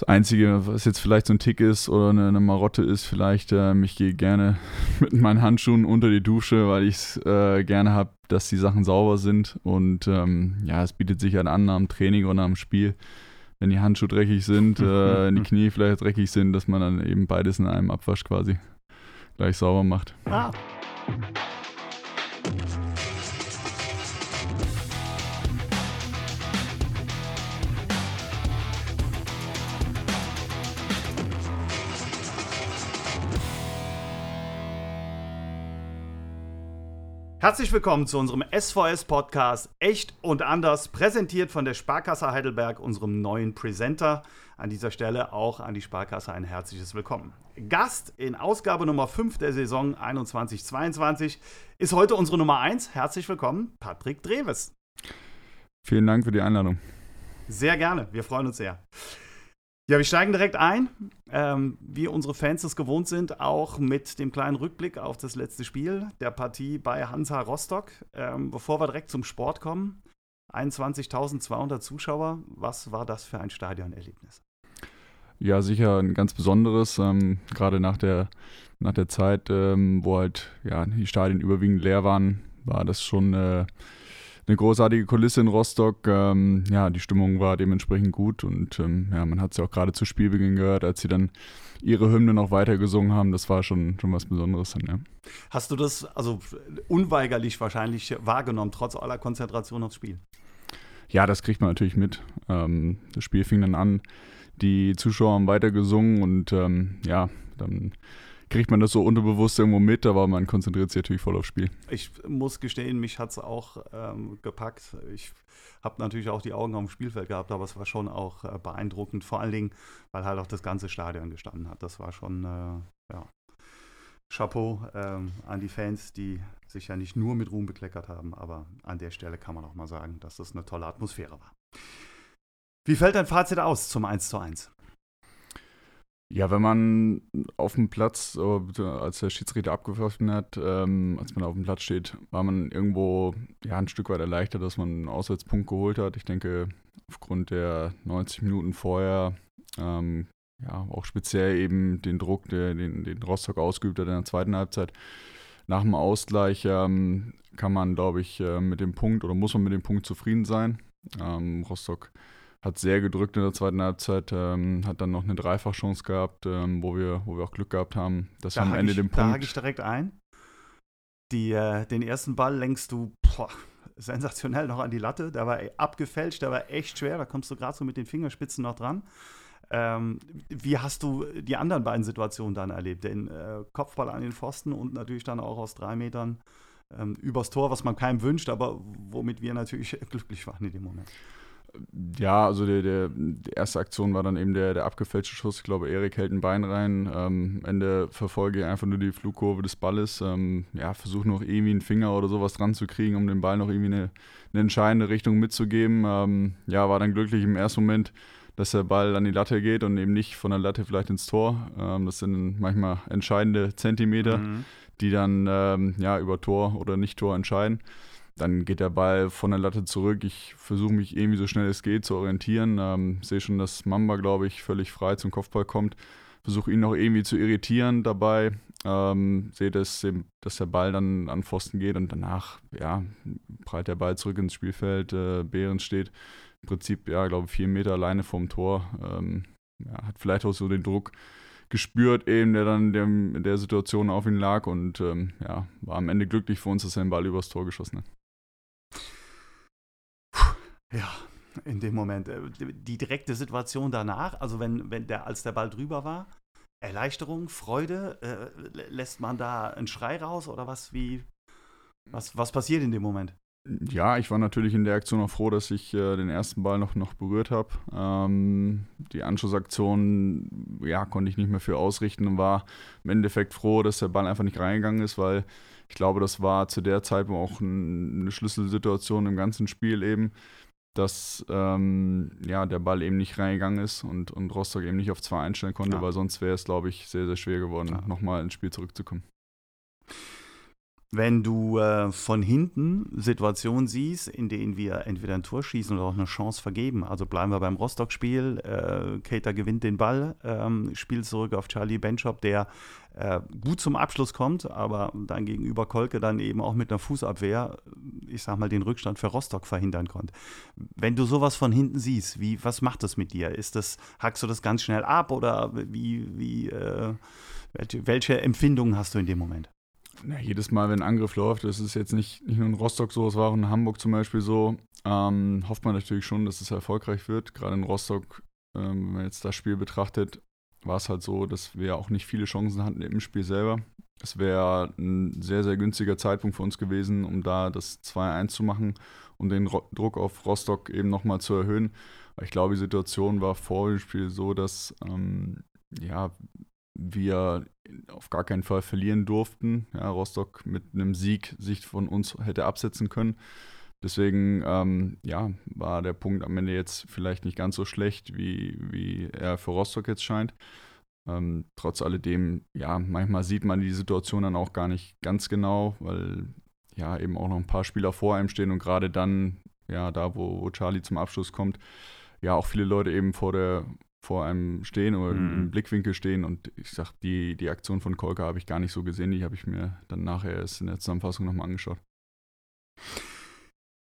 Das Einzige, was jetzt vielleicht so ein Tick ist oder eine, eine Marotte ist, vielleicht, ähm, ich gehe gerne mit meinen Handschuhen unter die Dusche, weil ich es äh, gerne habe, dass die Sachen sauber sind. Und ähm, ja, es bietet sich halt an am Training oder am Spiel, wenn die Handschuhe dreckig sind, äh, die Knie vielleicht dreckig sind, dass man dann eben beides in einem Abwasch quasi gleich sauber macht. Ah. Herzlich willkommen zu unserem SVS-Podcast Echt und Anders, präsentiert von der Sparkasse Heidelberg, unserem neuen Presenter. An dieser Stelle auch an die Sparkasse ein herzliches Willkommen. Gast in Ausgabe Nummer 5 der Saison 21-22 ist heute unsere Nummer 1. Herzlich willkommen, Patrick Dreves. Vielen Dank für die Einladung. Sehr gerne, wir freuen uns sehr. Ja, wir steigen direkt ein, ähm, wie unsere Fans es gewohnt sind, auch mit dem kleinen Rückblick auf das letzte Spiel der Partie bei Hansa Rostock. Ähm, bevor wir direkt zum Sport kommen, 21.200 Zuschauer, was war das für ein Stadionerlebnis? Ja, sicher ein ganz besonderes, ähm, gerade nach der, nach der Zeit, ähm, wo halt ja, die Stadien überwiegend leer waren, war das schon äh, eine großartige Kulisse in Rostock. Ähm, ja, die Stimmung war dementsprechend gut und ähm, ja, man hat ja auch gerade zu Spielbeginn gehört, als sie dann ihre Hymne noch weiter gesungen haben. Das war schon, schon was Besonderes dann, ja. Hast du das also unweigerlich wahrscheinlich wahrgenommen, trotz aller Konzentration aufs Spiel? Ja, das kriegt man natürlich mit. Ähm, das Spiel fing dann an, die Zuschauer haben weiter gesungen und ähm, ja, dann kriegt man das so unterbewusst irgendwo mit, aber man konzentriert sich natürlich voll aufs Spiel. Ich muss gestehen, mich hat es auch ähm, gepackt. Ich habe natürlich auch die Augen auf dem Spielfeld gehabt, aber es war schon auch äh, beeindruckend, vor allen Dingen, weil halt auch das ganze Stadion gestanden hat. Das war schon, äh, ja, Chapeau ähm, an die Fans, die sich ja nicht nur mit Ruhm bekleckert haben, aber an der Stelle kann man auch mal sagen, dass das eine tolle Atmosphäre war. Wie fällt dein Fazit aus zum 1 zu 1? Ja, wenn man auf dem Platz, als der Schiedsrichter abgepfiffen hat, ähm, als man auf dem Platz steht, war man irgendwo ja, ein Stück weit erleichtert, dass man einen Auswärtspunkt geholt hat. Ich denke, aufgrund der 90 Minuten vorher, ähm, ja, auch speziell eben den Druck, der, den, den Rostock ausgeübt hat in der zweiten Halbzeit. Nach dem Ausgleich ähm, kann man, glaube ich, äh, mit dem Punkt oder muss man mit dem Punkt zufrieden sein. Ähm, Rostock hat sehr gedrückt in der zweiten Halbzeit, ähm, hat dann noch eine Dreifachchance gehabt, ähm, wo, wir, wo wir auch Glück gehabt haben, dass da wir am Ende ich, den Punkt. Da hake ich direkt ein. Die, äh, den ersten Ball lenkst du boah, sensationell noch an die Latte. Der war abgefälscht, der war echt schwer. Da kommst du gerade so mit den Fingerspitzen noch dran. Ähm, wie hast du die anderen beiden Situationen dann erlebt? Den äh, Kopfball an den Pfosten und natürlich dann auch aus drei Metern ähm, übers Tor, was man keinem wünscht, aber womit wir natürlich glücklich waren in dem Moment. Ja, also der, der, die erste Aktion war dann eben der, der abgefälschte Schuss. Ich glaube, Erik hält ein Bein rein. Ähm, am Ende verfolge ich einfach nur die Flugkurve des Balles. Ähm, ja, versuche noch irgendwie einen Finger oder sowas dran zu kriegen, um den Ball noch irgendwie eine, eine entscheidende Richtung mitzugeben. Ähm, ja, war dann glücklich im ersten Moment, dass der Ball an die Latte geht und eben nicht von der Latte vielleicht ins Tor. Ähm, das sind manchmal entscheidende Zentimeter, mhm. die dann ähm, ja, über Tor oder Nicht-Tor entscheiden. Dann geht der Ball von der Latte zurück. Ich versuche mich irgendwie so schnell es geht zu orientieren. Ähm, sehe schon, dass Mamba, glaube ich, völlig frei zum Kopfball kommt. Versuche ihn noch irgendwie zu irritieren dabei. Ähm, sehe, dass, dass der Ball dann an Pfosten geht und danach, ja, prallt der Ball zurück ins Spielfeld. Äh, Behrens steht im Prinzip, ja, glaube ich, vier Meter alleine vorm Tor. Ähm, ja, hat vielleicht auch so den Druck gespürt, eben, der dann in der Situation auf ihn lag und ähm, ja, war am Ende glücklich für uns, dass er den Ball übers Tor geschossen hat. Ja, in dem Moment. Äh, die direkte Situation danach, also wenn, wenn der, als der Ball drüber war, Erleichterung, Freude, äh, lässt man da einen Schrei raus oder was? Wie, was, was passiert in dem Moment? Ja, ich war natürlich in der Aktion auch froh, dass ich äh, den ersten Ball noch, noch berührt habe. Ähm, die Anschlussaktion, ja, konnte ich nicht mehr für ausrichten und war im Endeffekt froh, dass der Ball einfach nicht reingegangen ist, weil ich glaube, das war zu der Zeit auch ein, eine Schlüsselsituation im ganzen Spiel eben dass ähm, ja, der Ball eben nicht reingegangen ist und, und Rostock eben nicht auf zwei einstellen konnte, ja. weil sonst wäre es, glaube ich, sehr, sehr schwer geworden, ja. nochmal ins Spiel zurückzukommen. Wenn du äh, von hinten Situationen siehst, in denen wir entweder ein Tor schießen oder auch eine Chance vergeben, also bleiben wir beim Rostock-Spiel, äh, Kater gewinnt den Ball, ähm, spielt zurück auf Charlie Benchop, der äh, gut zum Abschluss kommt, aber dann gegenüber Kolke dann eben auch mit einer Fußabwehr, ich sag mal, den Rückstand für Rostock verhindern konnte. Wenn du sowas von hinten siehst, wie, was macht das mit dir? Ist das, hackst du das ganz schnell ab oder wie, wie äh, welche, Empfindungen hast du in dem Moment? Na, jedes Mal, wenn ein Angriff läuft, das ist jetzt nicht, nicht nur in Rostock so, es war auch in Hamburg zum Beispiel so, ähm, hofft man natürlich schon, dass es erfolgreich wird. Gerade in Rostock, ähm, wenn man jetzt das Spiel betrachtet, war es halt so, dass wir auch nicht viele Chancen hatten im Spiel selber. Es wäre ein sehr, sehr günstiger Zeitpunkt für uns gewesen, um da das 2-1 zu machen und den Ro Druck auf Rostock eben nochmal zu erhöhen. Ich glaube, die Situation war vor dem Spiel so, dass ähm, ja, wir auf gar keinen Fall verlieren durften. Ja, Rostock mit einem Sieg sich von uns hätte absetzen können. Deswegen ähm, ja, war der Punkt am Ende jetzt vielleicht nicht ganz so schlecht, wie, wie er für Rostock jetzt scheint. Ähm, trotz alledem, ja, manchmal sieht man die Situation dann auch gar nicht ganz genau, weil ja eben auch noch ein paar Spieler vor einem stehen und gerade dann, ja, da wo, wo Charlie zum Abschluss kommt, ja auch viele Leute eben vor der vor einem stehen oder mhm. im Blickwinkel stehen. Und ich sag, die, die Aktion von Kolka habe ich gar nicht so gesehen. Die habe ich mir dann nachher erst in der Zusammenfassung nochmal angeschaut.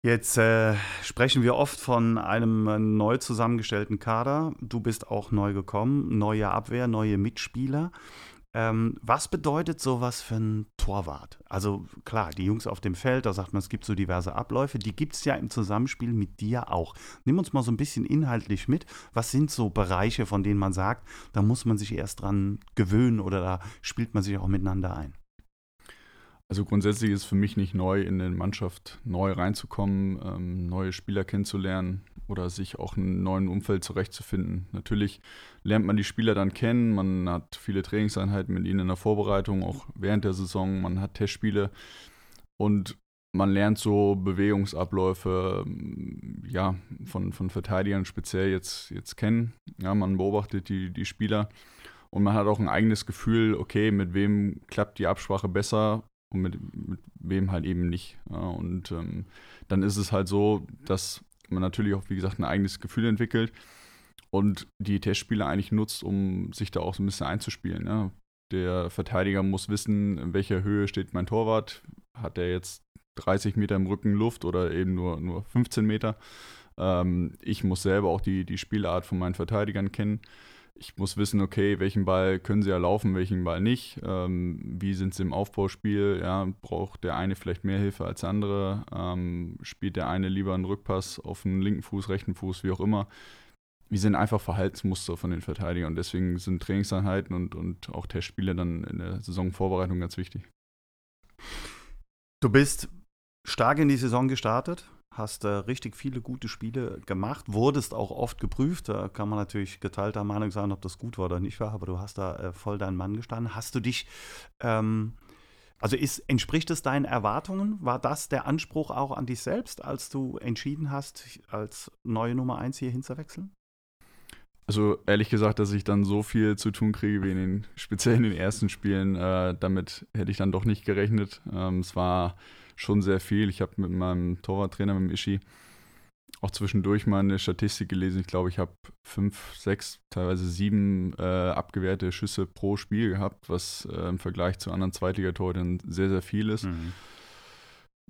Jetzt äh, sprechen wir oft von einem äh, neu zusammengestellten Kader. Du bist auch neu gekommen, neue Abwehr, neue Mitspieler. Ähm, was bedeutet sowas für einen Torwart? Also klar, die Jungs auf dem Feld, da sagt man, es gibt so diverse Abläufe, die gibt es ja im Zusammenspiel mit dir auch. Nimm uns mal so ein bisschen inhaltlich mit. Was sind so Bereiche, von denen man sagt, da muss man sich erst dran gewöhnen oder da spielt man sich auch miteinander ein? Also grundsätzlich ist es für mich nicht neu, in eine Mannschaft neu reinzukommen, ähm, neue Spieler kennenzulernen oder sich auch in einem neuen Umfeld zurechtzufinden. Natürlich lernt man die Spieler dann kennen, man hat viele Trainingseinheiten mit ihnen in der Vorbereitung, auch während der Saison, man hat Testspiele und man lernt so Bewegungsabläufe ja, von, von Verteidigern speziell jetzt, jetzt kennen. Ja, man beobachtet die, die Spieler und man hat auch ein eigenes Gefühl, okay, mit wem klappt die Absprache besser und mit, mit wem halt eben nicht. Ja, und ähm, dann ist es halt so, dass man natürlich auch, wie gesagt, ein eigenes Gefühl entwickelt und die Testspiele eigentlich nutzt, um sich da auch so ein bisschen einzuspielen. Ja. Der Verteidiger muss wissen, in welcher Höhe steht mein Torwart. Hat er jetzt 30 Meter im Rücken Luft oder eben nur, nur 15 Meter? Ähm, ich muss selber auch die, die Spielart von meinen Verteidigern kennen ich muss wissen, okay, welchen Ball können sie erlaufen, welchen Ball nicht. Ähm, wie sind sie im Aufbauspiel? Ja, braucht der eine vielleicht mehr Hilfe als der andere? Ähm, spielt der eine lieber einen Rückpass auf den linken Fuß, rechten Fuß, wie auch immer? Wie sind einfach Verhaltensmuster von den Verteidigern und deswegen sind Trainingseinheiten und, und auch Testspiele dann in der Saisonvorbereitung ganz wichtig. Du bist stark in die Saison gestartet, hast äh, richtig viele gute Spiele gemacht, wurdest auch oft geprüft. Da kann man natürlich geteilter Meinung sein, ob das gut war oder nicht war, aber du hast da äh, voll deinen Mann gestanden. Hast du dich, ähm, also ist, entspricht es deinen Erwartungen? War das der Anspruch auch an dich selbst, als du entschieden hast, als neue Nummer 1 hier hinzuwechseln? Also ehrlich gesagt, dass ich dann so viel zu tun kriege wie in den, speziell in den ersten Spielen, äh, damit hätte ich dann doch nicht gerechnet. Ähm, es war schon sehr viel. Ich habe mit meinem Torwarttrainer, mit dem Ishi, auch zwischendurch mal eine Statistik gelesen. Ich glaube, ich habe fünf, sechs, teilweise sieben äh, abgewehrte Schüsse pro Spiel gehabt, was äh, im Vergleich zu anderen Zweitligatorhütern sehr, sehr viel ist. Mhm.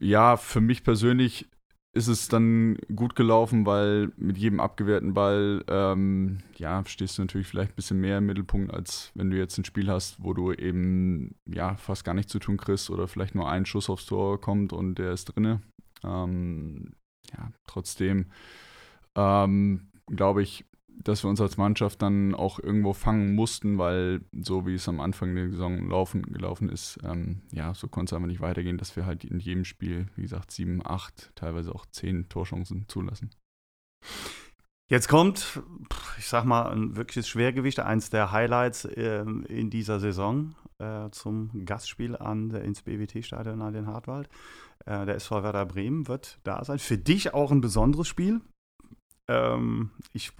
Ja, für mich persönlich ist es dann gut gelaufen, weil mit jedem abgewehrten Ball, ähm, ja, stehst du natürlich vielleicht ein bisschen mehr im Mittelpunkt, als wenn du jetzt ein Spiel hast, wo du eben, ja, fast gar nichts zu tun kriegst oder vielleicht nur ein Schuss aufs Tor kommt und der ist drinne. Ähm, ja, trotzdem ähm, glaube ich, dass wir uns als Mannschaft dann auch irgendwo fangen mussten, weil so wie es am Anfang der Saison laufen, gelaufen ist, ähm, ja, so konnte es einfach nicht weitergehen, dass wir halt in jedem Spiel, wie gesagt, sieben, acht, teilweise auch zehn Torchancen zulassen. Jetzt kommt, ich sag mal, ein wirkliches Schwergewicht, eins der Highlights äh, in dieser Saison äh, zum Gastspiel an der, ins BWT-Stadion an den Hartwald. Äh, der SV Werder Bremen wird da sein. Für dich auch ein besonderes Spiel ähm, ich,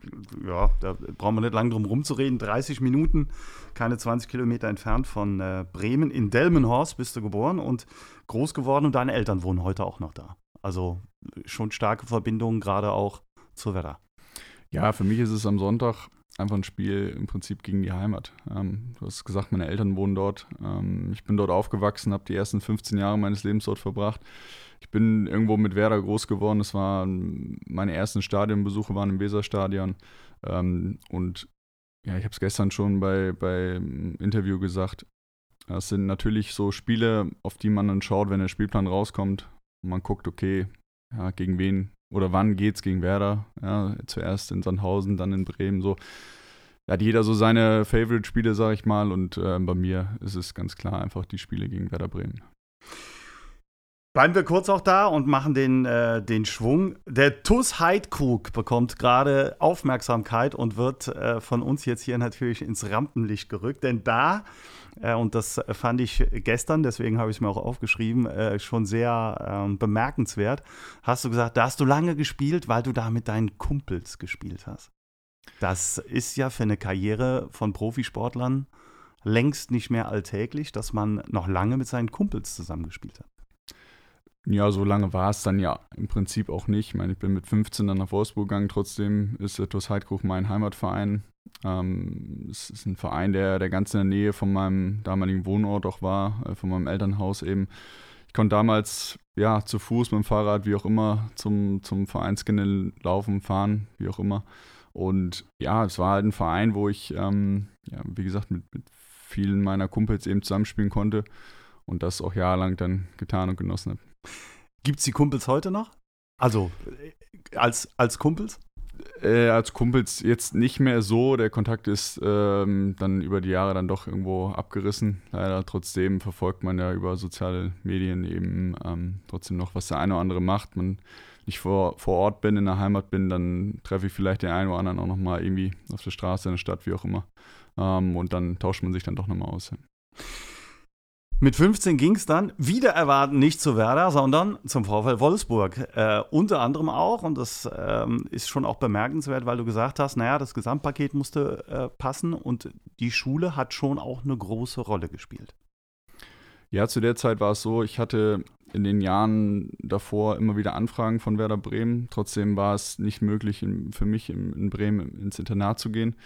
ja, da brauchen wir nicht lange drum rumzureden. 30 Minuten, keine 20 Kilometer entfernt von äh, Bremen. In Delmenhorst bist du geboren und groß geworden und deine Eltern wohnen heute auch noch da. Also schon starke Verbindungen, gerade auch zu Werder. Ja, für mich ist es am Sonntag einfach ein Spiel im Prinzip gegen die Heimat. Ähm, du hast gesagt, meine Eltern wohnen dort. Ähm, ich bin dort aufgewachsen, habe die ersten 15 Jahre meines Lebens dort verbracht. Ich bin irgendwo mit Werder groß geworden. Das waren meine ersten Stadionbesuche waren im Weserstadion. Ähm, und ja, ich habe es gestern schon bei, beim Interview gesagt. Das sind natürlich so Spiele, auf die man dann schaut, wenn der Spielplan rauskommt. Und man guckt, okay, ja, gegen wen oder wann geht es gegen Werder? Ja, zuerst in Sandhausen, dann in Bremen. So hat jeder so seine Favorite-Spiele, sag ich mal. Und äh, bei mir ist es ganz klar einfach die Spiele gegen Werder Bremen. Bleiben wir kurz auch da und machen den, äh, den Schwung. Der TUS Heidkrug bekommt gerade Aufmerksamkeit und wird äh, von uns jetzt hier natürlich ins Rampenlicht gerückt. Denn da, und das fand ich gestern, deswegen habe ich es mir auch aufgeschrieben, äh, schon sehr ähm, bemerkenswert, hast du gesagt, da hast du lange gespielt, weil du da mit deinen Kumpels gespielt hast. Das ist ja für eine Karriere von Profisportlern längst nicht mehr alltäglich, dass man noch lange mit seinen Kumpels zusammengespielt hat. Ja, so lange war es dann ja im Prinzip auch nicht. Ich meine, ich bin mit 15 dann nach Wolfsburg gegangen. Trotzdem ist der TuS Heidkrug mein Heimatverein. Ähm, es ist ein Verein, der, der ganz in der Nähe von meinem damaligen Wohnort auch war, äh, von meinem Elternhaus eben. Ich konnte damals ja zu Fuß, mit dem Fahrrad, wie auch immer, zum, zum Vereinsgelände laufen, fahren, wie auch immer. Und ja, es war halt ein Verein, wo ich, ähm, ja, wie gesagt, mit, mit vielen meiner Kumpels eben zusammenspielen konnte und das auch jahrelang dann getan und genossen habe. Gibt es die Kumpels heute noch? Also äh, als, als Kumpels? Äh, als Kumpels jetzt nicht mehr so. Der Kontakt ist ähm, dann über die Jahre dann doch irgendwo abgerissen. Leider trotzdem verfolgt man ja über soziale Medien eben ähm, trotzdem noch, was der eine oder andere macht. Man ich vor, vor Ort bin, in der Heimat bin, dann treffe ich vielleicht den einen oder anderen auch nochmal irgendwie auf der Straße, in der Stadt, wie auch immer. Ähm, und dann tauscht man sich dann doch nochmal aus. Mit 15 ging es dann wieder erwarten nicht zu Werder, sondern zum VfL Wolfsburg. Äh, unter anderem auch, und das ähm, ist schon auch bemerkenswert, weil du gesagt hast, naja, das Gesamtpaket musste äh, passen und die Schule hat schon auch eine große Rolle gespielt. Ja, zu der Zeit war es so, ich hatte in den Jahren davor immer wieder Anfragen von Werder Bremen. Trotzdem war es nicht möglich in, für mich in, in, Bremen ins Internat zu gehen.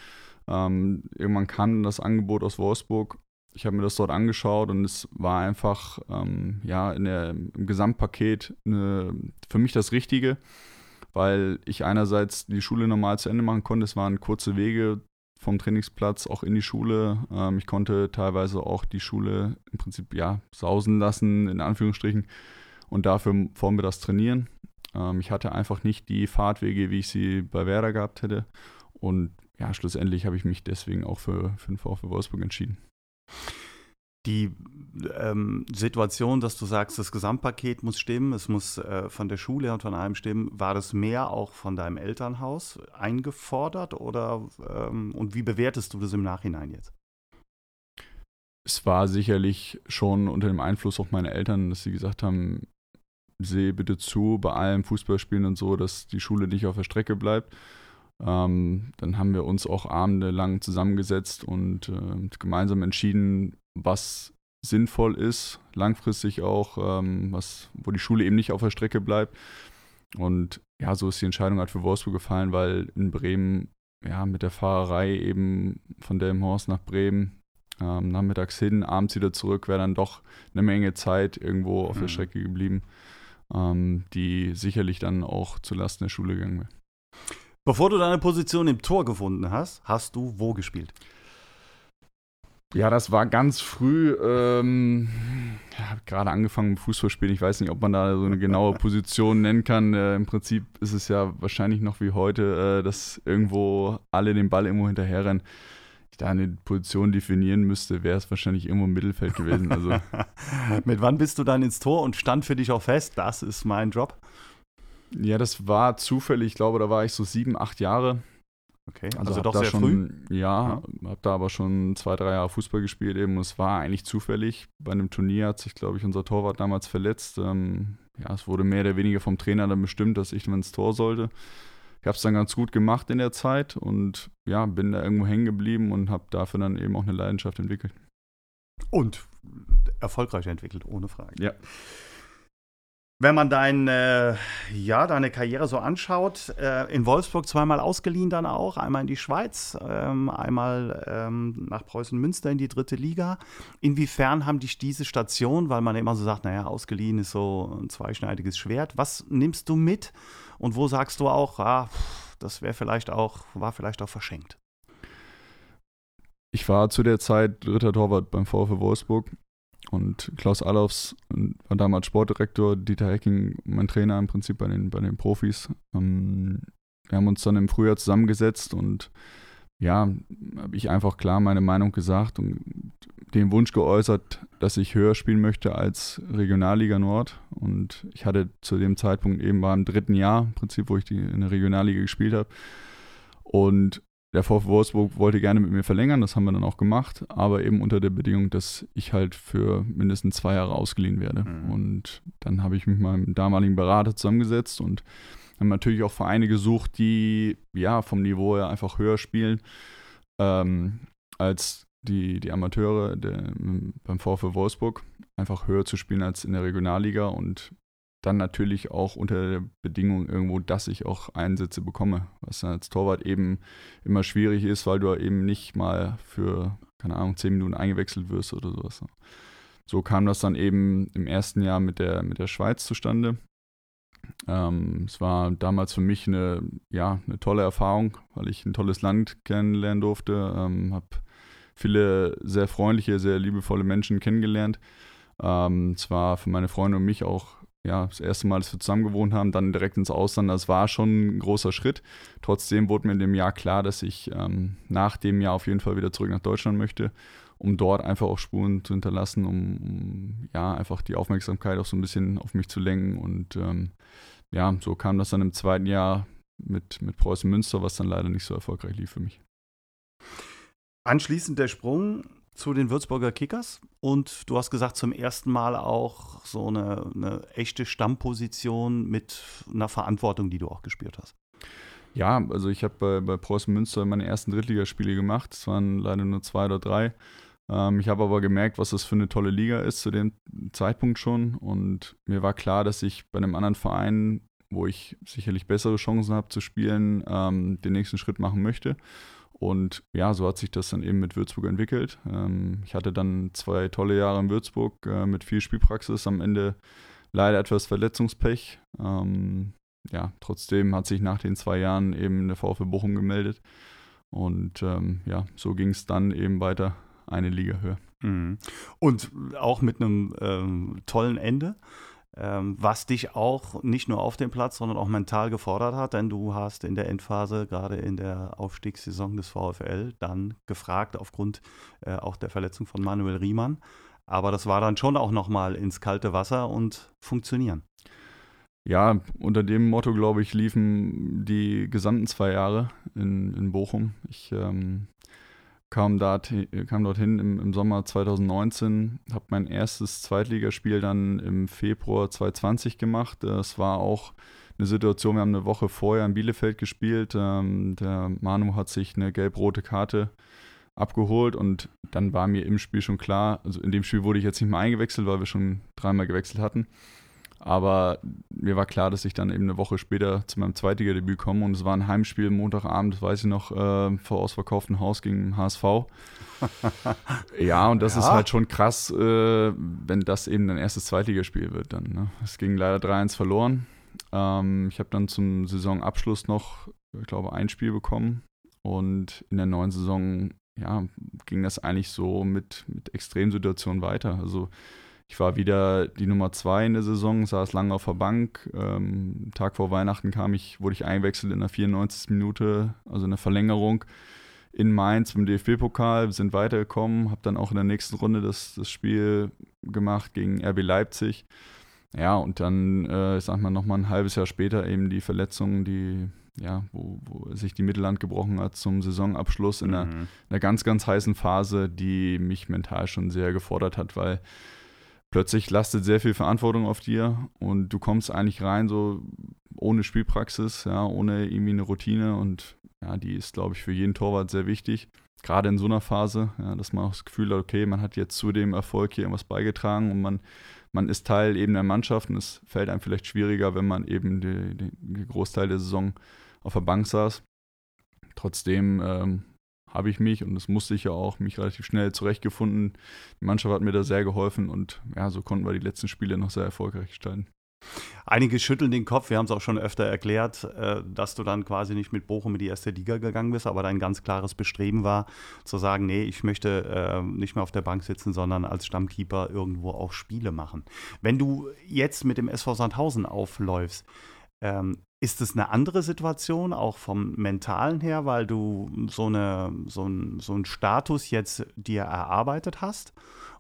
Ähm, irgendwann kam das Angebot aus Wolfsburg ich habe mir das dort angeschaut und es war einfach ähm, ja in der, im Gesamtpaket eine, für mich das Richtige, weil ich einerseits die Schule normal zu Ende machen konnte. Es waren kurze Wege vom Trainingsplatz auch in die Schule. Ähm, ich konnte teilweise auch die Schule im Prinzip ja sausen lassen, in Anführungsstrichen, und dafür vormittags trainieren. Ähm, ich hatte einfach nicht die Fahrtwege, wie ich sie bei Werder gehabt hätte. Und ja, schlussendlich habe ich mich deswegen auch für, für den VfW Wolfsburg entschieden. Die ähm, Situation, dass du sagst, das Gesamtpaket muss stimmen, es muss äh, von der Schule und von allem stimmen, war das mehr auch von deinem Elternhaus eingefordert oder ähm, und wie bewertest du das im Nachhinein jetzt? Es war sicherlich schon unter dem Einfluss auch meiner Eltern, dass sie gesagt haben, sehe bitte zu bei allem Fußballspielen und so, dass die Schule nicht auf der Strecke bleibt. Ähm, dann haben wir uns auch abendelang zusammengesetzt und äh, gemeinsam entschieden, was sinnvoll ist, langfristig auch, ähm, was, wo die Schule eben nicht auf der Strecke bleibt. Und ja, so ist die Entscheidung halt für Wolfsburg gefallen, weil in Bremen, ja, mit der Fahrerei eben von Delmenhorst nach Bremen, ähm, nachmittags hin, abends wieder zurück, wäre dann doch eine Menge Zeit irgendwo auf mhm. der Strecke geblieben, ähm, die sicherlich dann auch zulasten der Schule gegangen wäre. Bevor du deine Position im Tor gefunden hast, hast du wo gespielt? Ja, das war ganz früh. Ähm, ja, gerade angefangen mit Fußballspielen. Ich weiß nicht, ob man da so eine genaue Position nennen kann. Äh, Im Prinzip ist es ja wahrscheinlich noch wie heute, äh, dass irgendwo alle den Ball irgendwo hinterherrennen. Ich da eine Position definieren müsste, wäre es wahrscheinlich irgendwo im Mittelfeld gewesen. Also. mit wann bist du dann ins Tor und stand für dich auch fest? Das ist mein Job. Ja, das war zufällig. Ich glaube, da war ich so sieben, acht Jahre. Okay, also, also doch sehr schon, früh. Ja, ja. habe da aber schon zwei, drei Jahre Fußball gespielt eben. Und es war eigentlich zufällig. Bei einem Turnier hat sich, glaube ich, unser Torwart damals verletzt. Ähm, ja, es wurde mehr oder weniger vom Trainer dann bestimmt, dass ich ins Tor sollte. ich habe es dann ganz gut gemacht in der Zeit und ja, bin da irgendwo hängen geblieben und habe dafür dann eben auch eine Leidenschaft entwickelt. Und erfolgreich entwickelt, ohne Frage. Ja. Wenn man dein, äh, ja, deine Karriere so anschaut, äh, in Wolfsburg zweimal ausgeliehen dann auch, einmal in die Schweiz, ähm, einmal ähm, nach Preußen-Münster in die dritte Liga. Inwiefern haben dich diese Station, weil man immer so sagt, naja, ausgeliehen ist so ein zweischneidiges Schwert, was nimmst du mit und wo sagst du auch, ah, das wäre vielleicht auch, war vielleicht auch verschenkt? Ich war zu der Zeit dritter Torwart beim VfW Wolfsburg und Klaus Allofs war damals Sportdirektor, Dieter Hecking mein Trainer im Prinzip bei den, bei den Profis. Ähm, wir haben uns dann im Frühjahr zusammengesetzt und ja, habe ich einfach klar meine Meinung gesagt und den Wunsch geäußert, dass ich höher spielen möchte als Regionalliga Nord. Und ich hatte zu dem Zeitpunkt eben war im dritten Jahr, im Prinzip, wo ich die in der Regionalliga gespielt habe. Und der VfW Wolfsburg wollte gerne mit mir verlängern, das haben wir dann auch gemacht, aber eben unter der Bedingung, dass ich halt für mindestens zwei Jahre ausgeliehen werde. Mhm. Und dann habe ich mich mit meinem damaligen Berater zusammengesetzt und haben natürlich auch Vereine gesucht, die ja vom Niveau her einfach höher spielen ähm, als die, die Amateure der, beim VfW Wolfsburg. Einfach höher zu spielen als in der Regionalliga und dann natürlich auch unter der Bedingung irgendwo, dass ich auch Einsätze bekomme, was dann als Torwart eben immer schwierig ist, weil du eben nicht mal für, keine Ahnung, zehn Minuten eingewechselt wirst oder sowas. So kam das dann eben im ersten Jahr mit der, mit der Schweiz zustande. Ähm, es war damals für mich eine, ja, eine tolle Erfahrung, weil ich ein tolles Land kennenlernen durfte, ähm, habe viele sehr freundliche, sehr liebevolle Menschen kennengelernt. Ähm, es war für meine Freunde und mich auch ja, das erste Mal, dass wir zusammen gewohnt haben, dann direkt ins Ausland, das war schon ein großer Schritt. Trotzdem wurde mir in dem Jahr klar, dass ich ähm, nach dem Jahr auf jeden Fall wieder zurück nach Deutschland möchte, um dort einfach auch Spuren zu hinterlassen, um, um ja, einfach die Aufmerksamkeit auch so ein bisschen auf mich zu lenken. Und ähm, ja, so kam das dann im zweiten Jahr mit, mit Preußen Münster, was dann leider nicht so erfolgreich lief für mich. Anschließend der Sprung zu den Würzburger Kickers und du hast gesagt, zum ersten Mal auch so eine, eine echte Stammposition mit einer Verantwortung, die du auch gespürt hast. Ja, also ich habe bei, bei Preußen Münster meine ersten Drittligaspiele gemacht. Es waren leider nur zwei oder drei. Ähm, ich habe aber gemerkt, was das für eine tolle Liga ist zu dem Zeitpunkt schon. Und mir war klar, dass ich bei einem anderen Verein, wo ich sicherlich bessere Chancen habe zu spielen, ähm, den nächsten Schritt machen möchte. Und ja, so hat sich das dann eben mit Würzburg entwickelt. Ähm, ich hatte dann zwei tolle Jahre in Würzburg äh, mit viel Spielpraxis, am Ende leider etwas Verletzungspech. Ähm, ja, trotzdem hat sich nach den zwei Jahren eben der VfB Bochum gemeldet. Und ähm, ja, so ging es dann eben weiter eine Liga höher. Mhm. Und auch mit einem tollen Ende was dich auch nicht nur auf dem Platz, sondern auch mental gefordert hat, denn du hast in der Endphase, gerade in der Aufstiegssaison des VfL, dann gefragt aufgrund äh, auch der Verletzung von Manuel Riemann. Aber das war dann schon auch nochmal ins kalte Wasser und funktionieren. Ja, unter dem Motto, glaube ich, liefen die gesamten zwei Jahre in, in Bochum. Ich ähm, kam, dort, kam dorthin im, im Sommer 2019, habe mein erstes Zweitligaspiel dann im Februar 2020 gemacht. Das war auch eine Situation, wir haben eine Woche vorher in Bielefeld gespielt. Ähm, der Manu hat sich eine gelb-rote Karte abgeholt und dann war mir im Spiel schon klar, also in dem Spiel wurde ich jetzt nicht mehr eingewechselt, weil wir schon dreimal gewechselt hatten. Aber mir war klar, dass ich dann eben eine Woche später zu meinem Zweitliga-Debüt komme und es war ein Heimspiel Montagabend, das weiß ich noch, äh, vor ausverkauftem Haus gegen HSV. ja, und das ja. ist halt schon krass, äh, wenn das eben dein erstes Zweitligaspiel wird dann. Ne? Es ging leider 3-1 verloren. Ähm, ich habe dann zum Saisonabschluss noch, ich glaube, ein Spiel bekommen und in der neuen Saison ja, ging das eigentlich so mit, mit Extremsituationen weiter. Also ich war wieder die Nummer zwei in der Saison, saß lange auf der Bank. Ähm, Tag vor Weihnachten kam ich, wurde ich eingewechselt in der 94. Minute, also in der Verlängerung in Mainz im DFB-Pokal. Wir sind weitergekommen, habe dann auch in der nächsten Runde das, das Spiel gemacht gegen RB Leipzig. Ja, und dann, äh, ich sag mal, nochmal ein halbes Jahr später eben die Verletzung, die, ja, wo, wo sich die Mittelland gebrochen hat zum Saisonabschluss in, mhm. einer, in einer ganz, ganz heißen Phase, die mich mental schon sehr gefordert hat, weil plötzlich lastet sehr viel Verantwortung auf dir und du kommst eigentlich rein, so ohne Spielpraxis, ja, ohne irgendwie eine Routine und ja, die ist, glaube ich, für jeden Torwart sehr wichtig. Gerade in so einer Phase, ja, dass man auch das Gefühl hat, okay, man hat jetzt zu dem Erfolg hier irgendwas beigetragen und man, man ist Teil eben der Mannschaft und es fällt einem vielleicht schwieriger, wenn man eben den Großteil der Saison auf der Bank saß. Trotzdem ähm, habe ich mich und das musste ich ja auch, mich relativ schnell zurechtgefunden. Die Mannschaft hat mir da sehr geholfen und ja, so konnten wir die letzten Spiele noch sehr erfolgreich gestalten. Einige schütteln den Kopf, wir haben es auch schon öfter erklärt, äh, dass du dann quasi nicht mit Bochum in die erste Liga gegangen bist, aber dein ganz klares Bestreben war, zu sagen, nee, ich möchte äh, nicht mehr auf der Bank sitzen, sondern als Stammkeeper irgendwo auch Spiele machen. Wenn du jetzt mit dem SV Sandhausen aufläufst, ähm, ist es eine andere Situation, auch vom Mentalen her, weil du so, eine, so, ein, so einen Status jetzt dir erarbeitet hast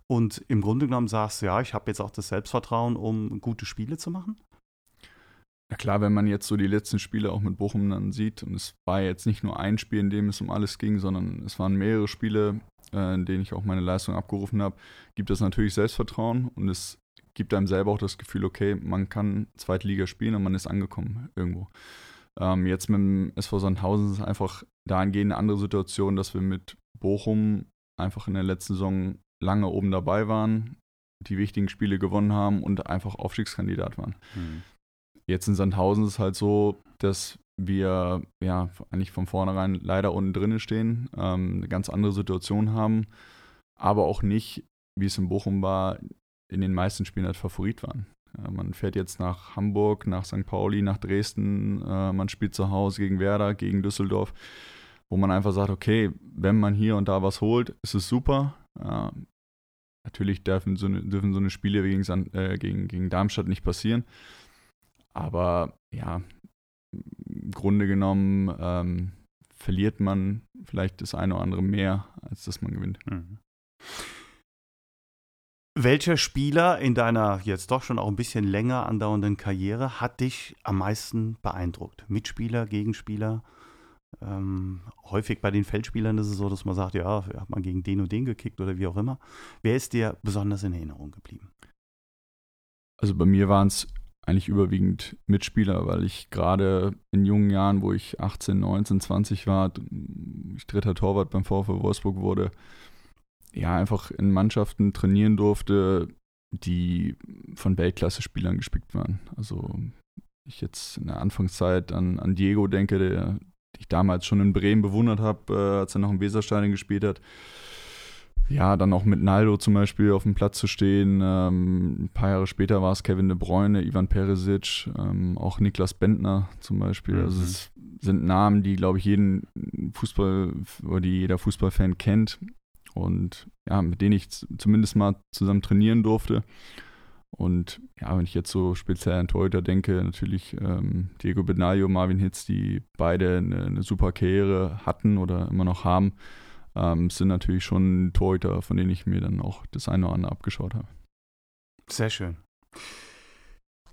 und im Grunde genommen sagst, ja, ich habe jetzt auch das Selbstvertrauen, um gute Spiele zu machen? Ja klar, wenn man jetzt so die letzten Spiele auch mit Bochum dann sieht, und es war jetzt nicht nur ein Spiel, in dem es um alles ging, sondern es waren mehrere Spiele, äh, in denen ich auch meine Leistung abgerufen habe, gibt es natürlich Selbstvertrauen und es gibt einem selber auch das Gefühl, okay, man kann zweite Liga spielen und man ist angekommen irgendwo. Ähm, jetzt mit dem SV Sandhausen ist es einfach dahingehend eine andere Situation, dass wir mit Bochum einfach in der letzten Saison lange oben dabei waren, die wichtigen Spiele gewonnen haben und einfach Aufstiegskandidat waren. Mhm. Jetzt in Sandhausen ist es halt so, dass wir ja eigentlich von vornherein leider unten drinnen stehen, ähm, eine ganz andere Situation haben, aber auch nicht, wie es in Bochum war, in den meisten Spielen als Favorit waren. Ja, man fährt jetzt nach Hamburg, nach St. Pauli, nach Dresden, äh, man spielt zu Hause gegen Werder, gegen Düsseldorf, wo man einfach sagt, okay, wenn man hier und da was holt, ist es super. Äh, natürlich dürfen so, eine, dürfen so eine Spiele gegen, äh, gegen, gegen Darmstadt nicht passieren. Aber ja, im Grunde genommen ähm, verliert man vielleicht das eine oder andere mehr, als dass man gewinnt. Mhm. Welcher Spieler in deiner jetzt doch schon auch ein bisschen länger andauernden Karriere hat dich am meisten beeindruckt? Mitspieler, Gegenspieler? Ähm, häufig bei den Feldspielern ist es so, dass man sagt, ja, hat man gegen den und den gekickt oder wie auch immer. Wer ist dir besonders in Erinnerung geblieben? Also bei mir waren es eigentlich überwiegend Mitspieler, weil ich gerade in jungen Jahren, wo ich 18, 19, 20 war, ich dritter Torwart beim VfW Wolfsburg wurde, ja, einfach in Mannschaften trainieren durfte, die von Weltklasse-Spielern gespickt waren. Also ich jetzt in der Anfangszeit an, an Diego denke, der, ich damals schon in Bremen bewundert habe, äh, als er noch im Weserstadion gespielt hat. Ja, dann auch mit Naldo zum Beispiel auf dem Platz zu stehen. Ähm, ein paar Jahre später war es Kevin de Bruyne, Ivan Perisic, ähm, auch Niklas Bentner zum Beispiel. Mhm. Also es sind Namen, die, glaube ich, jeden Fußball oder die jeder Fußballfan kennt und ja, mit denen ich zumindest mal zusammen trainieren durfte. Und ja, wenn ich jetzt so speziell an Torhüter denke, natürlich ähm, Diego Benaglio, Marvin Hitz, die beide eine, eine, super Karriere hatten oder immer noch haben, ähm, sind natürlich schon Torhüter, von denen ich mir dann auch das eine oder andere abgeschaut habe. Sehr schön.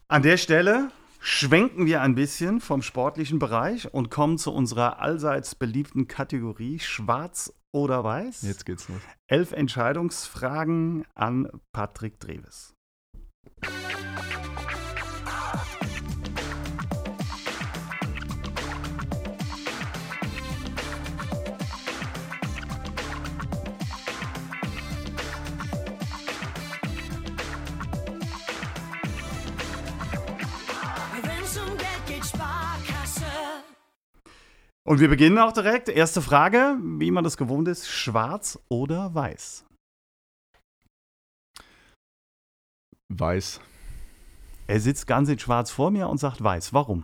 An der Stelle schwenken wir ein bisschen vom sportlichen Bereich und kommen zu unserer allseits beliebten Kategorie Schwarz oder Weiß. Jetzt geht's los. Elf Entscheidungsfragen an Patrick Dreves. Und wir beginnen auch direkt. Erste Frage, wie man das gewohnt ist, schwarz oder weiß? Weiß. Er sitzt ganz in schwarz vor mir und sagt weiß. Warum?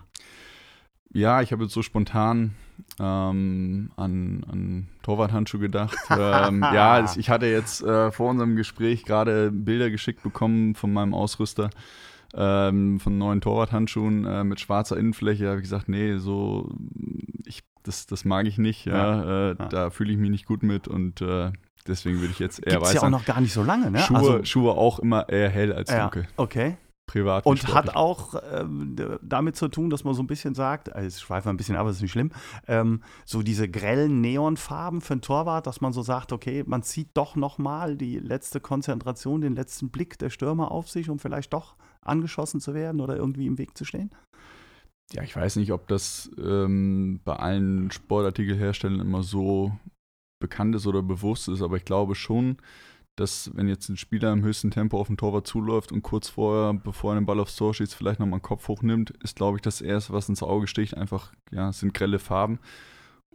Ja, ich habe jetzt so spontan ähm, an, an Torwarthandschuh gedacht. ähm, ja, ich hatte jetzt äh, vor unserem Gespräch gerade Bilder geschickt bekommen von meinem Ausrüster ähm, von neuen Torwarthandschuhen äh, mit schwarzer Innenfläche. Da habe ich gesagt, nee, so das, das mag ich nicht. Ja, ja, äh, ja. Da fühle ich mich nicht gut mit und äh, deswegen würde ich jetzt eher weiß. ja auch noch gar nicht so lange, ne? Schuhe, also, Schuhe auch immer eher hell als dunkel. Okay. Privat. Und hat auch äh, damit zu tun, dass man so ein bisschen sagt, also ich schweife ein bisschen ab, das ist nicht schlimm, ähm, so diese grellen Neonfarben für ein Torwart, dass man so sagt, okay, man zieht doch nochmal die letzte Konzentration, den letzten Blick der Stürmer auf sich, um vielleicht doch angeschossen zu werden oder irgendwie im Weg zu stehen? Ja, ich weiß nicht, ob das ähm, bei allen Sportartikelherstellern immer so bekannt ist oder bewusst ist, aber ich glaube schon, dass wenn jetzt ein Spieler im höchsten Tempo auf den Torwart zuläuft und kurz vorher, bevor er den Ball aufs Tor schießt, vielleicht nochmal den Kopf hochnimmt, ist, glaube ich, das Erste, was ins Auge sticht, einfach, ja, sind grelle Farben.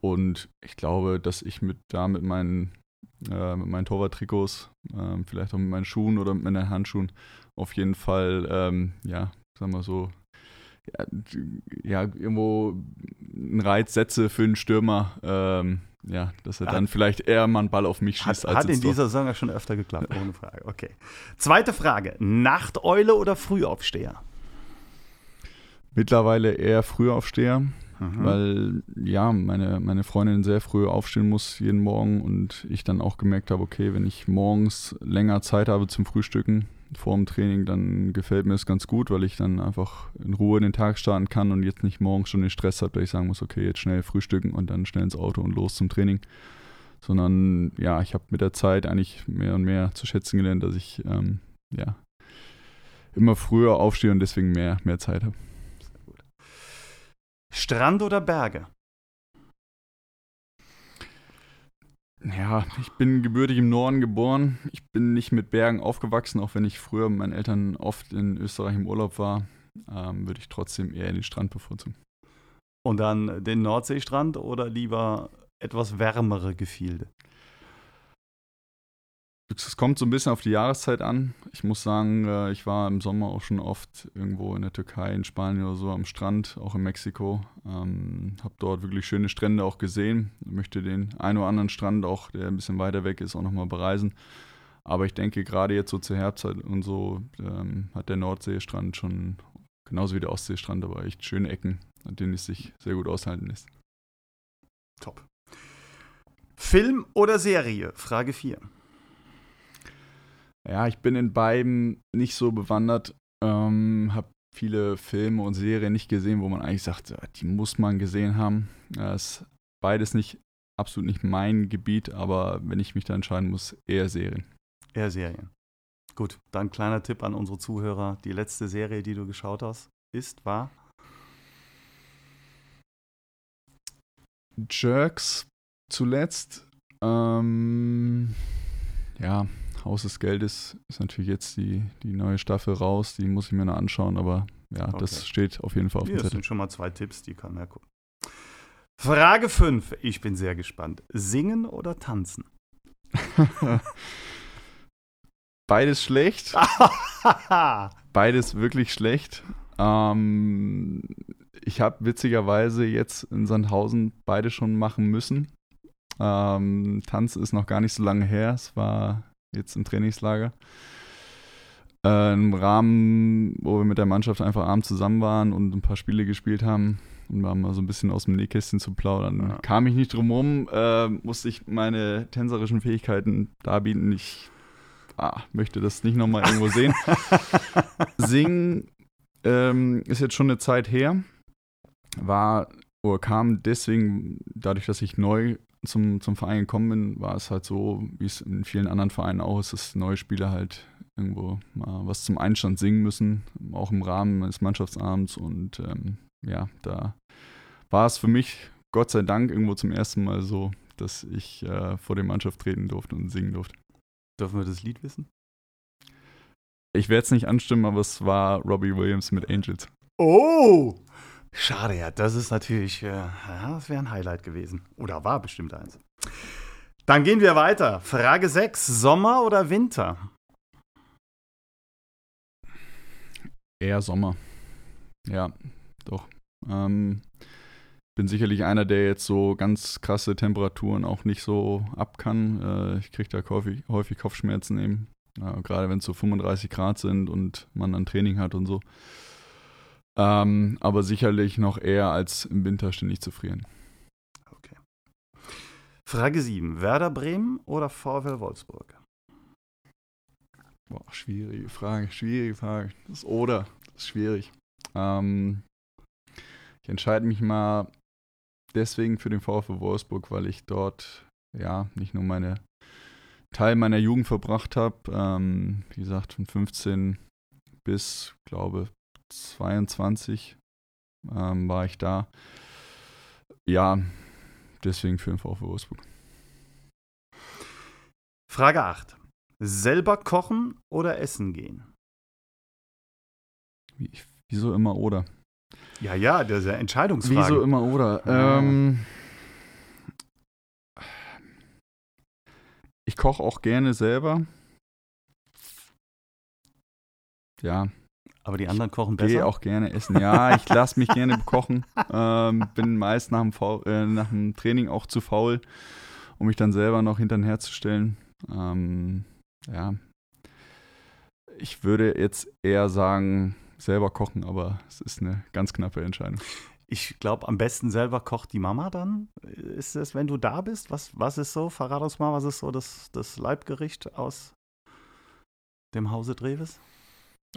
Und ich glaube, dass ich mit da mit meinen, äh, mit meinen Torwarttrikots, äh, vielleicht auch mit meinen Schuhen oder mit meinen Handschuhen auf jeden Fall, ähm, ja, sagen wir so, ja, irgendwo einen Reiz setze für einen Stürmer, ähm, ja, dass er dann vielleicht eher mal einen Ball auf mich schießt. Hat, als hat in dieser Saison ja schon öfter geklappt, ohne Frage. Okay. Zweite Frage: Nachteule oder Frühaufsteher? Mittlerweile eher Frühaufsteher. Mhm. Weil ja, meine, meine Freundin sehr früh aufstehen muss jeden Morgen und ich dann auch gemerkt habe, okay, wenn ich morgens länger Zeit habe zum Frühstücken vor dem Training, dann gefällt mir es ganz gut, weil ich dann einfach in Ruhe den Tag starten kann und jetzt nicht morgens schon den Stress habe, dass ich sagen muss, okay, jetzt schnell frühstücken und dann schnell ins Auto und los zum Training. Sondern ja, ich habe mit der Zeit eigentlich mehr und mehr zu schätzen gelernt, dass ich ähm, ja immer früher aufstehe und deswegen mehr, mehr Zeit habe. Strand oder Berge? Ja, ich bin gebürtig im Norden geboren. Ich bin nicht mit Bergen aufgewachsen, auch wenn ich früher mit meinen Eltern oft in Österreich im Urlaub war, ähm, würde ich trotzdem eher den Strand bevorzugen. Und dann den Nordseestrand oder lieber etwas wärmere Gefilde? Es kommt so ein bisschen auf die Jahreszeit an. Ich muss sagen, äh, ich war im Sommer auch schon oft irgendwo in der Türkei, in Spanien oder so am Strand, auch in Mexiko. Ähm, habe dort wirklich schöne Strände auch gesehen. Ich möchte den einen oder anderen Strand auch, der ein bisschen weiter weg ist, auch nochmal bereisen. Aber ich denke, gerade jetzt so zur Herbstzeit und so ähm, hat der Nordseestrand schon, genauso wie der Ostseestrand, aber echt schöne Ecken, an denen es sich sehr gut aushalten lässt. Top. Film oder Serie? Frage 4. Ja, ich bin in beiden nicht so bewandert. Ähm, habe viele Filme und Serien nicht gesehen, wo man eigentlich sagt, die muss man gesehen haben. Das ist beides nicht absolut nicht mein Gebiet, aber wenn ich mich da entscheiden muss, eher Serien. Eher Serien. Gut, dann kleiner Tipp an unsere Zuhörer. Die letzte Serie, die du geschaut hast, ist, war? Jerks zuletzt. Ähm, ja, Haus des Geldes ist natürlich jetzt die, die neue Staffel raus, die muss ich mir noch anschauen, aber ja, okay. das steht auf jeden Fall auf dem Zettel. Das sind schon mal zwei Tipps, die kann man gucken. Frage 5, ich bin sehr gespannt. Singen oder tanzen? Beides schlecht. Beides wirklich schlecht. Ähm, ich habe witzigerweise jetzt in Sandhausen beide schon machen müssen. Ähm, Tanz ist noch gar nicht so lange her. Es war jetzt im Trainingslager. Äh, Im Rahmen, wo wir mit der Mannschaft einfach abends zusammen waren und ein paar Spiele gespielt haben und wir haben mal so ein bisschen aus dem Nähkästchen zu plaudern, ja. kam ich nicht drum rum, äh, musste ich meine tänzerischen Fähigkeiten darbieten. Ich ah, möchte das nicht nochmal irgendwo sehen. Singen ähm, ist jetzt schon eine Zeit her. War oder kam deswegen, dadurch, dass ich neu zum, zum Verein gekommen bin, war es halt so, wie es in vielen anderen Vereinen auch ist, dass neue Spieler halt irgendwo mal was zum Einstand singen müssen, auch im Rahmen eines Mannschaftsabends. Und ähm, ja, da war es für mich Gott sei Dank irgendwo zum ersten Mal so, dass ich äh, vor der Mannschaft treten durfte und singen durfte. Dürfen wir das Lied wissen? Ich werde es nicht anstimmen, aber es war Robbie Williams mit Angels. Oh! Schade, ja, das ist natürlich, äh, das wäre ein Highlight gewesen. Oder war bestimmt eins. Dann gehen wir weiter. Frage 6. Sommer oder Winter? Eher Sommer. Ja, doch. Ähm, bin sicherlich einer, der jetzt so ganz krasse Temperaturen auch nicht so ab kann. Äh, ich kriege da häufig, häufig Kopfschmerzen eben. Äh, gerade wenn es so 35 Grad sind und man dann Training hat und so. Ähm, aber sicherlich noch eher als im Winter ständig zu frieren. Okay. Frage 7. Werder Bremen oder VfL Wolfsburg? Boah, schwierige Frage, schwierige Frage. Das oder, das ist schwierig. Ähm, ich entscheide mich mal deswegen für den VfL Wolfsburg, weil ich dort ja nicht nur meine Teil meiner Jugend verbracht habe. Ähm, wie gesagt, von 15 bis, glaube 22 ähm, war ich da. Ja, deswegen für den VfW Wolfsburg. Frage 8. Selber kochen oder essen gehen? Wie, wieso immer oder? Ja, ja, das ist ja Entscheidungsfrage. Wieso immer oder? Ähm, ich koche auch gerne selber. Ja. Aber die anderen kochen Ich besser? gehe auch gerne essen. Ja, ich lasse mich gerne kochen. Ähm, bin meist nach dem, äh, nach dem Training auch zu faul, um mich dann selber noch hinterher herzustellen. Ähm, ja. Ich würde jetzt eher sagen, selber kochen, aber es ist eine ganz knappe Entscheidung. Ich glaube, am besten selber kocht die Mama dann. Ist es, wenn du da bist? Was, was ist so? Verrat uns mal, was ist so das, das Leibgericht aus dem Hause Dreves?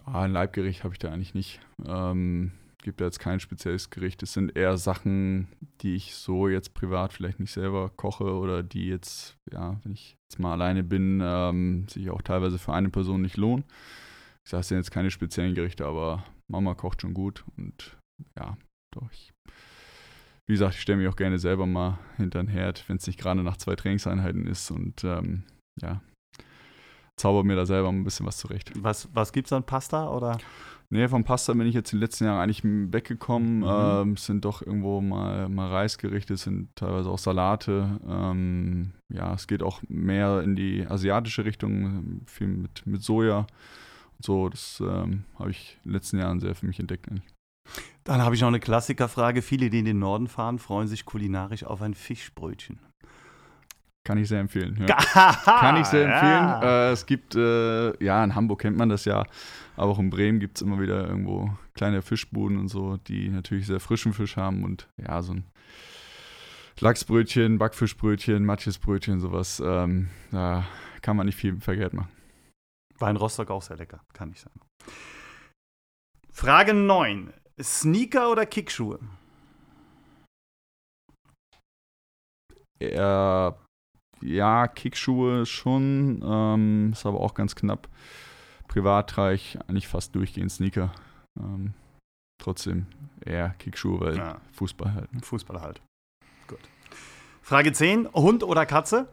Ah, ein Leibgericht habe ich da eigentlich nicht. Ähm, gibt da jetzt kein spezielles Gericht. Es sind eher Sachen, die ich so jetzt privat vielleicht nicht selber koche oder die jetzt, ja, wenn ich jetzt mal alleine bin, ähm, sich auch teilweise für eine Person nicht lohnen. Ich sage, es sind jetzt keine speziellen Gerichte, aber Mama kocht schon gut und ja, doch. Ich, wie gesagt, ich stelle mich auch gerne selber mal hinter den Herd, wenn es nicht gerade nach zwei Trainingseinheiten ist und ähm, ja, zauber mir da selber ein bisschen was zurecht. Was, was gibt es an Pasta? Oder? Nee, vom Pasta bin ich jetzt in den letzten Jahren eigentlich weggekommen. Mhm. Ähm, es sind doch irgendwo mal, mal Reisgerichte, es sind teilweise auch Salate. Ähm, ja, es geht auch mehr in die asiatische Richtung, viel mit, mit Soja. Und so, das ähm, habe ich in den letzten Jahren sehr für mich entdeckt. Eigentlich. Dann habe ich noch eine Klassikerfrage. Viele, die in den Norden fahren, freuen sich kulinarisch auf ein Fischbrötchen. Kann ich sehr empfehlen. Ja. Kann ich sehr empfehlen. Äh, es gibt, äh, ja, in Hamburg kennt man das ja, aber auch in Bremen gibt es immer wieder irgendwo kleine Fischbuden und so, die natürlich sehr frischen Fisch haben und ja, so ein Lachsbrötchen, Backfischbrötchen, Matjesbrötchen, sowas, ähm, da kann man nicht viel verkehrt machen. War in Rostock auch sehr lecker, kann ich sagen. Frage 9. Sneaker oder Kickschuhe? Eher, ja, Kickschuhe schon, ähm, ist aber auch ganz knapp. Privat trage ich eigentlich fast durchgehend Sneaker. Ähm, trotzdem eher Kickschuhe, weil Ja, Fußball halt. ne? Fußballer halt. Gut. Frage 10. Hund oder Katze?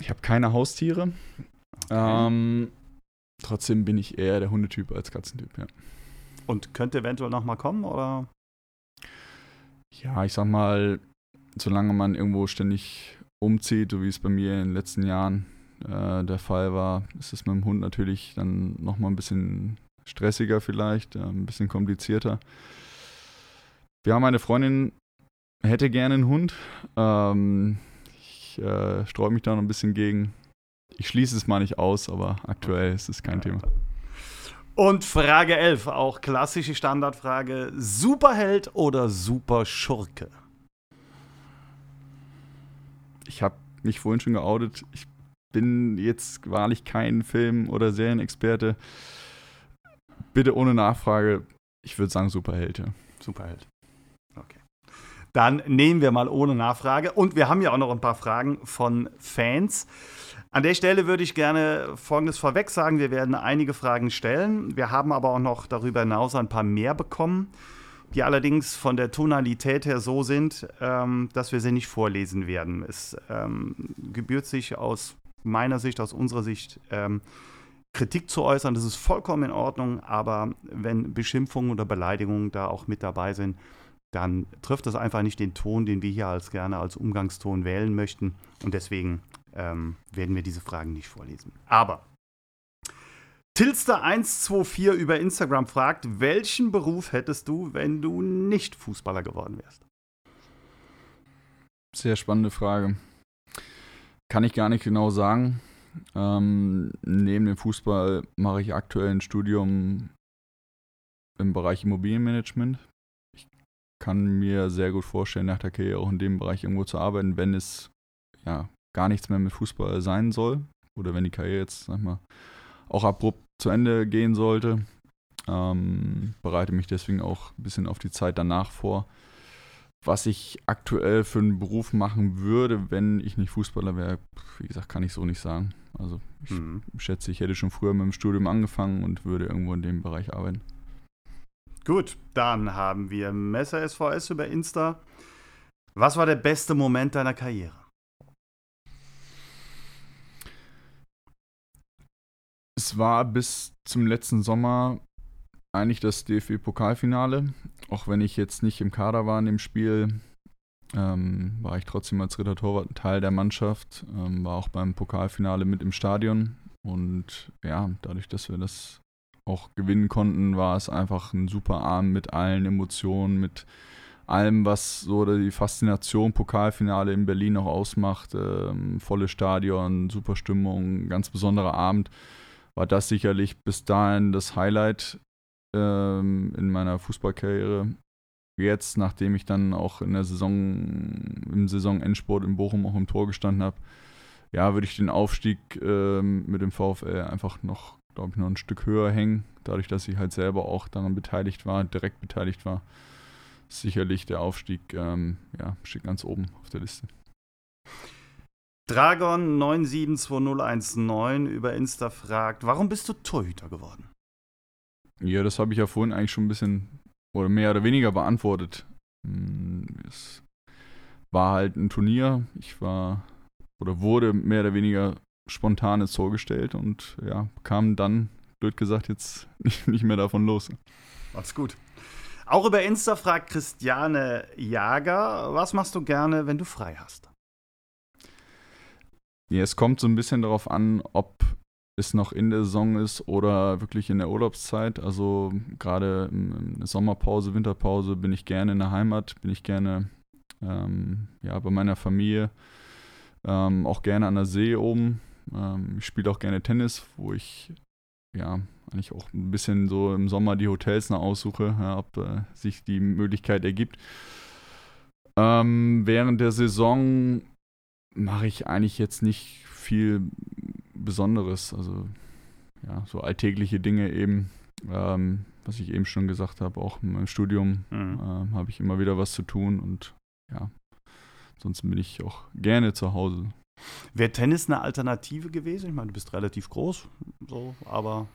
Ich habe keine Haustiere. Ähm, trotzdem bin ich eher der Hundetyp als Katzentyp, ja. Und könnte eventuell noch mal kommen? Oder? Ja, ich sag mal, solange man irgendwo ständig umzieht, so wie es bei mir in den letzten Jahren äh, der Fall war, ist es mit dem Hund natürlich dann nochmal ein bisschen stressiger vielleicht, äh, ein bisschen komplizierter. Wir haben eine Freundin, hätte gerne einen Hund. Ähm, ich äh, sträube mich da noch ein bisschen gegen. Ich schließe es mal nicht aus, aber aktuell ist es kein Thema. Und Frage 11, auch klassische Standardfrage. Superheld oder Superschurke? Ich habe mich vorhin schon geoutet. Ich bin jetzt wahrlich kein Film- oder Serienexperte. Bitte ohne Nachfrage. Ich würde sagen Superheld. Ja. Superheld. Okay. Dann nehmen wir mal ohne Nachfrage. Und wir haben ja auch noch ein paar Fragen von Fans. An der Stelle würde ich gerne Folgendes vorweg sagen. Wir werden einige Fragen stellen. Wir haben aber auch noch darüber hinaus ein paar mehr bekommen, die allerdings von der Tonalität her so sind, ähm, dass wir sie nicht vorlesen werden. Es ähm, gebührt sich aus meiner Sicht, aus unserer Sicht, ähm, Kritik zu äußern. Das ist vollkommen in Ordnung, aber wenn Beschimpfungen oder Beleidigungen da auch mit dabei sind, dann trifft das einfach nicht den Ton, den wir hier als gerne als Umgangston wählen möchten. Und deswegen ähm, werden wir diese Fragen nicht vorlesen. Aber Tilster124 über Instagram fragt, welchen Beruf hättest du, wenn du nicht Fußballer geworden wärst? Sehr spannende Frage. Kann ich gar nicht genau sagen. Ähm, neben dem Fußball mache ich aktuell ein Studium im Bereich Immobilienmanagement. Ich kann mir sehr gut vorstellen, nach der Karriere auch in dem Bereich irgendwo zu arbeiten, wenn es ja gar nichts mehr mit Fußball sein soll oder wenn die Karriere jetzt, sag mal, auch abrupt zu Ende gehen sollte. Ähm, bereite mich deswegen auch ein bisschen auf die Zeit danach vor. Was ich aktuell für einen Beruf machen würde, wenn ich nicht Fußballer wäre, wie gesagt, kann ich so nicht sagen. Also ich Mhm. schätze, ich hätte schon früher mit dem Studium angefangen und würde irgendwo in dem Bereich arbeiten. Gut, dann haben wir Messer SVS über Insta. Was war der beste Moment deiner Karriere? Es war bis zum letzten Sommer eigentlich das DFB-Pokalfinale. Auch wenn ich jetzt nicht im Kader war in dem Spiel, ähm, war ich trotzdem als Ritter Torwart Teil der Mannschaft, ähm, war auch beim Pokalfinale mit im Stadion. Und ja, dadurch, dass wir das auch gewinnen konnten, war es einfach ein super Abend mit allen Emotionen, mit allem, was so die Faszination Pokalfinale in Berlin auch ausmacht. Ähm, volle Stadion, super Stimmung, ganz besonderer Abend. War das sicherlich bis dahin das Highlight ähm, in meiner Fußballkarriere. Jetzt, nachdem ich dann auch in der Saison, im Saisonendsport in Bochum auch im Tor gestanden habe, ja, würde ich den Aufstieg ähm, mit dem VfL einfach noch, glaube ich, noch ein Stück höher hängen. Dadurch, dass ich halt selber auch daran beteiligt war, direkt beteiligt war. Sicherlich der Aufstieg, ähm, ja, steht ganz oben auf der Liste. Dragon 972019 über Insta fragt, warum bist du Torhüter geworden? Ja, das habe ich ja vorhin eigentlich schon ein bisschen oder mehr oder weniger beantwortet. Hm, es war halt ein Turnier. Ich war oder wurde mehr oder weniger spontan ins Tor gestellt und ja, kam dann, blöd gesagt, jetzt nicht, nicht mehr davon los. Alles gut. Auch über Insta fragt Christiane Jager, was machst du gerne, wenn du frei hast? Ja, es kommt so ein bisschen darauf an, ob es noch in der Saison ist oder wirklich in der Urlaubszeit. Also gerade in der Sommerpause, Winterpause bin ich gerne in der Heimat, bin ich gerne ähm, ja, bei meiner Familie, ähm, auch gerne an der See oben. Ähm, ich spiele auch gerne Tennis, wo ich ja eigentlich auch ein bisschen so im Sommer die Hotels noch aussuche, ja, ob äh, sich die Möglichkeit ergibt. Ähm, während der Saison mache ich eigentlich jetzt nicht viel Besonderes. Also ja, so alltägliche Dinge eben, ähm, was ich eben schon gesagt habe, auch in meinem Studium mhm. äh, habe ich immer wieder was zu tun und ja, ansonsten bin ich auch gerne zu Hause. Wäre Tennis eine Alternative gewesen? Ich meine, du bist relativ groß, so, aber.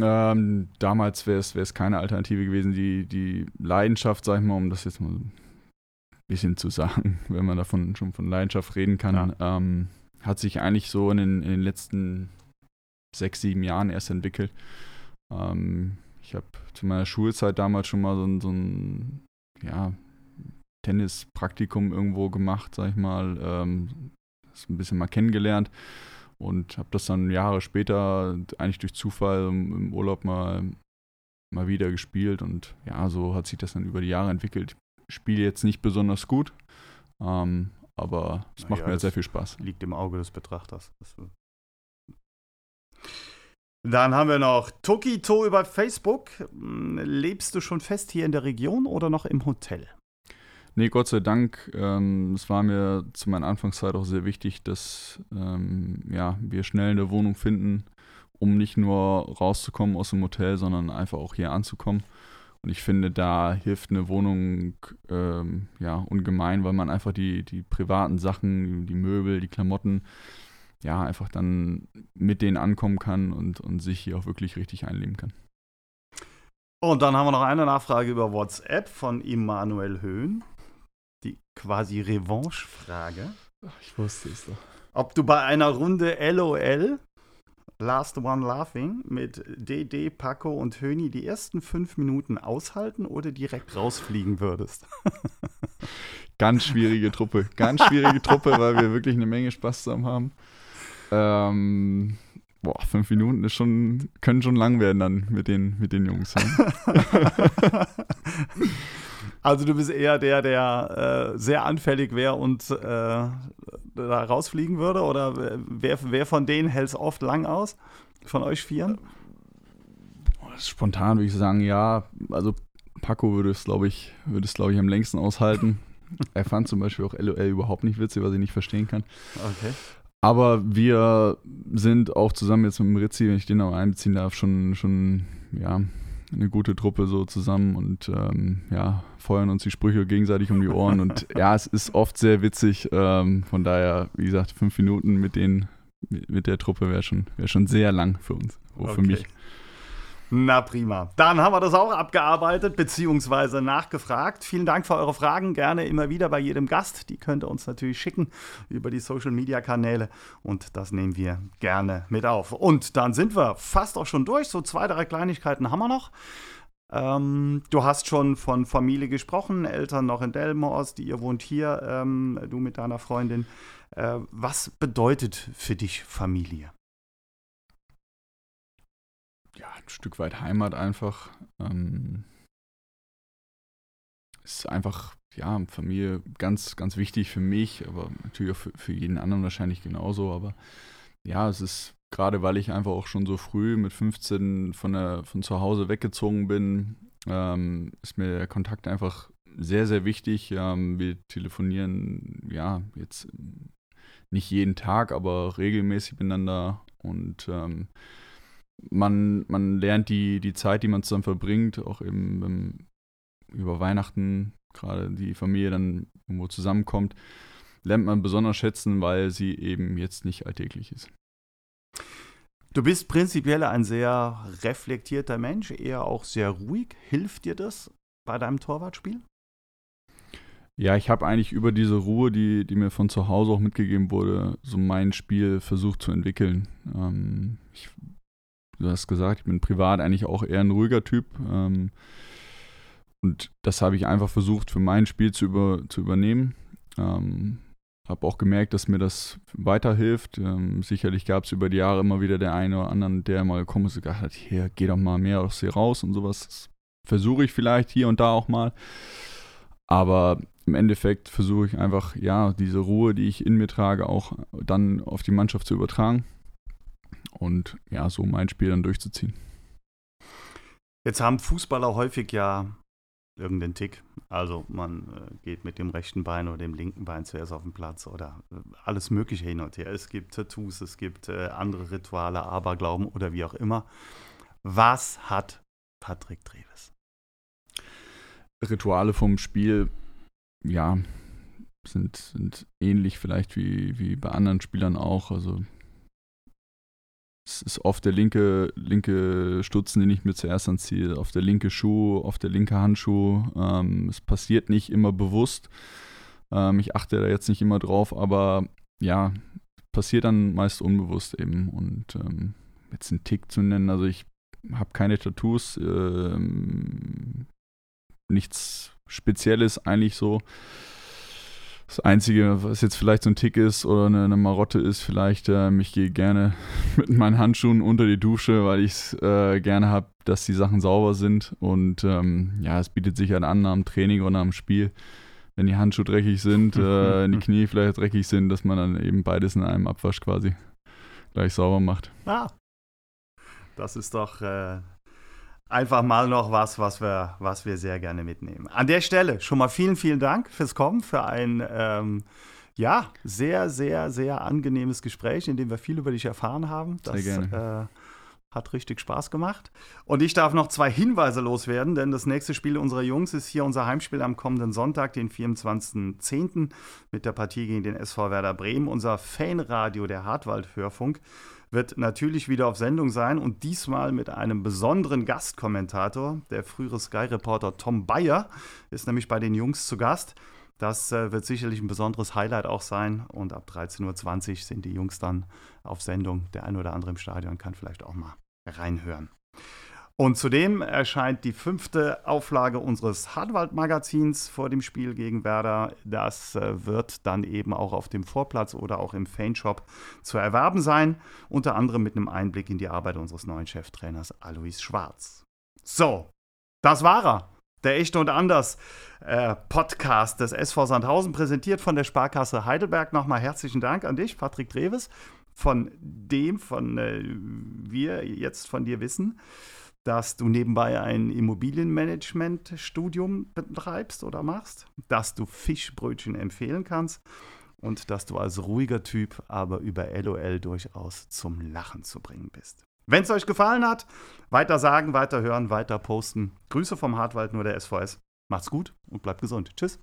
Ähm, damals wäre es keine Alternative gewesen. Die, die Leidenschaft, sag ich mal, um das jetzt mal bisschen zu sagen, wenn man davon schon von Leidenschaft reden kann, ja. ähm, hat sich eigentlich so in den, in den letzten sechs, sieben Jahren erst entwickelt. Ähm, ich habe zu meiner Schulzeit damals schon mal so ein, so ein ja, Tennispraktikum irgendwo gemacht, sag ich mal. Ähm, das ein bisschen mal kennengelernt und habe das dann Jahre später eigentlich durch Zufall im Urlaub mal, mal wieder gespielt und ja, so hat sich das dann über die Jahre entwickelt. Ich spiele jetzt nicht besonders gut, ähm, aber es macht ja, mir sehr viel Spaß. Liegt im Auge des Betrachters. Dann haben wir noch Tokito über Facebook. Hm, lebst du schon fest hier in der Region oder noch im Hotel? Nee, Gott sei Dank. Ähm, es war mir zu meiner Anfangszeit auch sehr wichtig, dass ähm, ja, wir schnell eine Wohnung finden, um nicht nur rauszukommen aus dem Hotel, sondern einfach auch hier anzukommen. Und ich finde, da hilft eine Wohnung ähm, ja ungemein, weil man einfach die, die privaten Sachen, die Möbel, die Klamotten, ja, einfach dann mit denen ankommen kann und, und sich hier auch wirklich richtig einleben kann. Und dann haben wir noch eine Nachfrage über WhatsApp von Immanuel Höhn. Die quasi Revanche-Frage. Ich wusste es doch. Ob du bei einer Runde LOL Last One Laughing mit DD, Paco und Höni die ersten fünf Minuten aushalten oder direkt rausfliegen würdest? Ganz schwierige Truppe. Ganz schwierige Truppe, weil wir wirklich eine Menge Spaß zusammen haben. Ähm, boah, fünf Minuten ist schon, können schon lang werden dann mit den, mit den Jungs. also du bist eher der, der äh, sehr anfällig wäre und äh, da rausfliegen würde? Oder wer, wer von denen hält es oft lang aus? Von euch Vieren? Spontan würde ich sagen, ja. Also Paco würde es, glaube ich, würde es, glaube ich, am längsten aushalten. er fand zum Beispiel auch LOL überhaupt nicht witzig, was ich nicht verstehen kann. Okay. Aber wir sind auch zusammen jetzt mit dem Rizzi, wenn ich den auch einbeziehen darf, schon, schon ja, eine gute Truppe so zusammen und ähm, ja, feuern uns die Sprüche gegenseitig um die Ohren. Und ja, es ist oft sehr witzig. Ähm, von daher, wie gesagt, fünf Minuten mit, den, mit der Truppe wäre schon, wär schon sehr lang für uns, auch okay. für mich. Na prima. Dann haben wir das auch abgearbeitet bzw. nachgefragt. Vielen Dank für eure Fragen. Gerne immer wieder bei jedem Gast. Die könnt ihr uns natürlich schicken über die Social Media Kanäle und das nehmen wir gerne mit auf. Und dann sind wir fast auch schon durch. So zwei, drei Kleinigkeiten haben wir noch. Ähm, du hast schon von Familie gesprochen, Eltern noch in Delmhorst, ihr wohnt hier, ähm, du mit deiner Freundin. Äh, was bedeutet für dich Familie? Stück weit Heimat einfach. Ähm, ist einfach, ja, Familie ganz, ganz wichtig für mich, aber natürlich auch für, für jeden anderen wahrscheinlich genauso. Aber ja, es ist gerade, weil ich einfach auch schon so früh mit 15 von, der, von zu Hause weggezogen bin, ähm, ist mir der Kontakt einfach sehr, sehr wichtig. Ähm, wir telefonieren, ja, jetzt nicht jeden Tag, aber regelmäßig miteinander und ähm, man, man lernt die, die Zeit, die man zusammen verbringt, auch eben ähm, über Weihnachten, gerade die Familie dann irgendwo zusammenkommt, lernt man besonders schätzen, weil sie eben jetzt nicht alltäglich ist. Du bist prinzipiell ein sehr reflektierter Mensch, eher auch sehr ruhig. Hilft dir das bei deinem Torwartspiel? Ja, ich habe eigentlich über diese Ruhe, die, die mir von zu Hause auch mitgegeben wurde, so mein Spiel versucht zu entwickeln. Ähm, ich du hast gesagt, ich bin privat eigentlich auch eher ein ruhiger Typ. Ähm, und das habe ich einfach versucht für mein Spiel zu, über, zu übernehmen. Ähm, habe auch gemerkt, dass mir das weiterhilft. Ähm, sicherlich gab es über die Jahre immer wieder der eine oder anderen, der mal gekommen ist und gesagt hat, hier, geh doch mal mehr aus hier raus und sowas. Das versuche ich vielleicht hier und da auch mal. Aber im Endeffekt versuche ich einfach, ja, diese Ruhe, die ich in mir trage, auch dann auf die Mannschaft zu übertragen und ja, so mein Spiel dann durchzuziehen. Jetzt haben Fußballer häufig ja irgendeinen Tick. Also man äh, geht mit dem rechten Bein oder dem linken Bein zuerst auf den Platz oder äh, alles Mögliche hin und her. Es gibt Tattoos, es gibt äh, andere Rituale, Aberglauben oder wie auch immer. Was hat Patrick Treves? Rituale vom Spiel, ja, sind, sind ähnlich vielleicht wie, wie bei anderen Spielern auch. Also es ist oft der linke, linke Stutzen, den ich mir zuerst anziehe, auf der linke Schuh, auf der linke Handschuh. Ähm, es passiert nicht immer bewusst. Ähm, ich achte da jetzt nicht immer drauf, aber ja, passiert dann meist unbewusst eben. Und ähm, jetzt einen Tick zu nennen, also ich habe keine Tattoos, ähm, nichts Spezielles eigentlich so. Das Einzige, was jetzt vielleicht so ein Tick ist oder eine, eine Marotte ist, vielleicht, ähm, ich gehe gerne mit meinen Handschuhen unter die Dusche, weil ich es äh, gerne habe, dass die Sachen sauber sind. Und ähm, ja, es bietet sich halt an am Training oder am Spiel, wenn die Handschuhe dreckig sind, äh, die Knie vielleicht dreckig sind, dass man dann eben beides in einem Abwasch quasi gleich sauber macht. Ah, das ist doch äh, einfach mal noch was, was wir, was wir sehr gerne mitnehmen. An der Stelle schon mal vielen, vielen Dank fürs Kommen, für ein ähm, ja, sehr, sehr, sehr angenehmes Gespräch, in dem wir viel über dich erfahren haben. Das sehr gerne. Äh, hat richtig Spaß gemacht. Und ich darf noch zwei Hinweise loswerden, denn das nächste Spiel unserer Jungs ist hier unser Heimspiel am kommenden Sonntag, den 24.10. mit der Partie gegen den SV Werder Bremen. Unser Fanradio, der Hartwald-Hörfunk, wird natürlich wieder auf Sendung sein und diesmal mit einem besonderen Gastkommentator. Der frühere Sky-Reporter Tom Bayer ist nämlich bei den Jungs zu Gast. Das äh, wird sicherlich ein besonderes Highlight auch sein. Und ab 13.20 Uhr sind die Jungs dann auf Sendung. Der eine oder andere im Stadion kann vielleicht auch mal reinhören. Und zudem erscheint die fünfte Auflage unseres Hartwald-Magazins vor dem Spiel gegen Werder. Das äh, wird dann eben auch auf dem Vorplatz oder auch im Fanshop zu erwerben sein. Unter anderem mit einem Einblick in die Arbeit unseres neuen Cheftrainers Alois Schwarz. So, das war er. Der Echte und Anders äh, Podcast des SV Sandhausen, präsentiert von der Sparkasse Heidelberg. Nochmal herzlichen Dank an dich, Patrick Dreves, von dem, von äh, wir jetzt von dir wissen dass du nebenbei ein Immobilienmanagement-Studium betreibst oder machst, dass du Fischbrötchen empfehlen kannst und dass du als ruhiger Typ aber über LOL durchaus zum Lachen zu bringen bist. Wenn es euch gefallen hat, weiter sagen, weiter hören, weiter posten. Grüße vom Hartwald, nur der SVS. Macht's gut und bleibt gesund. Tschüss.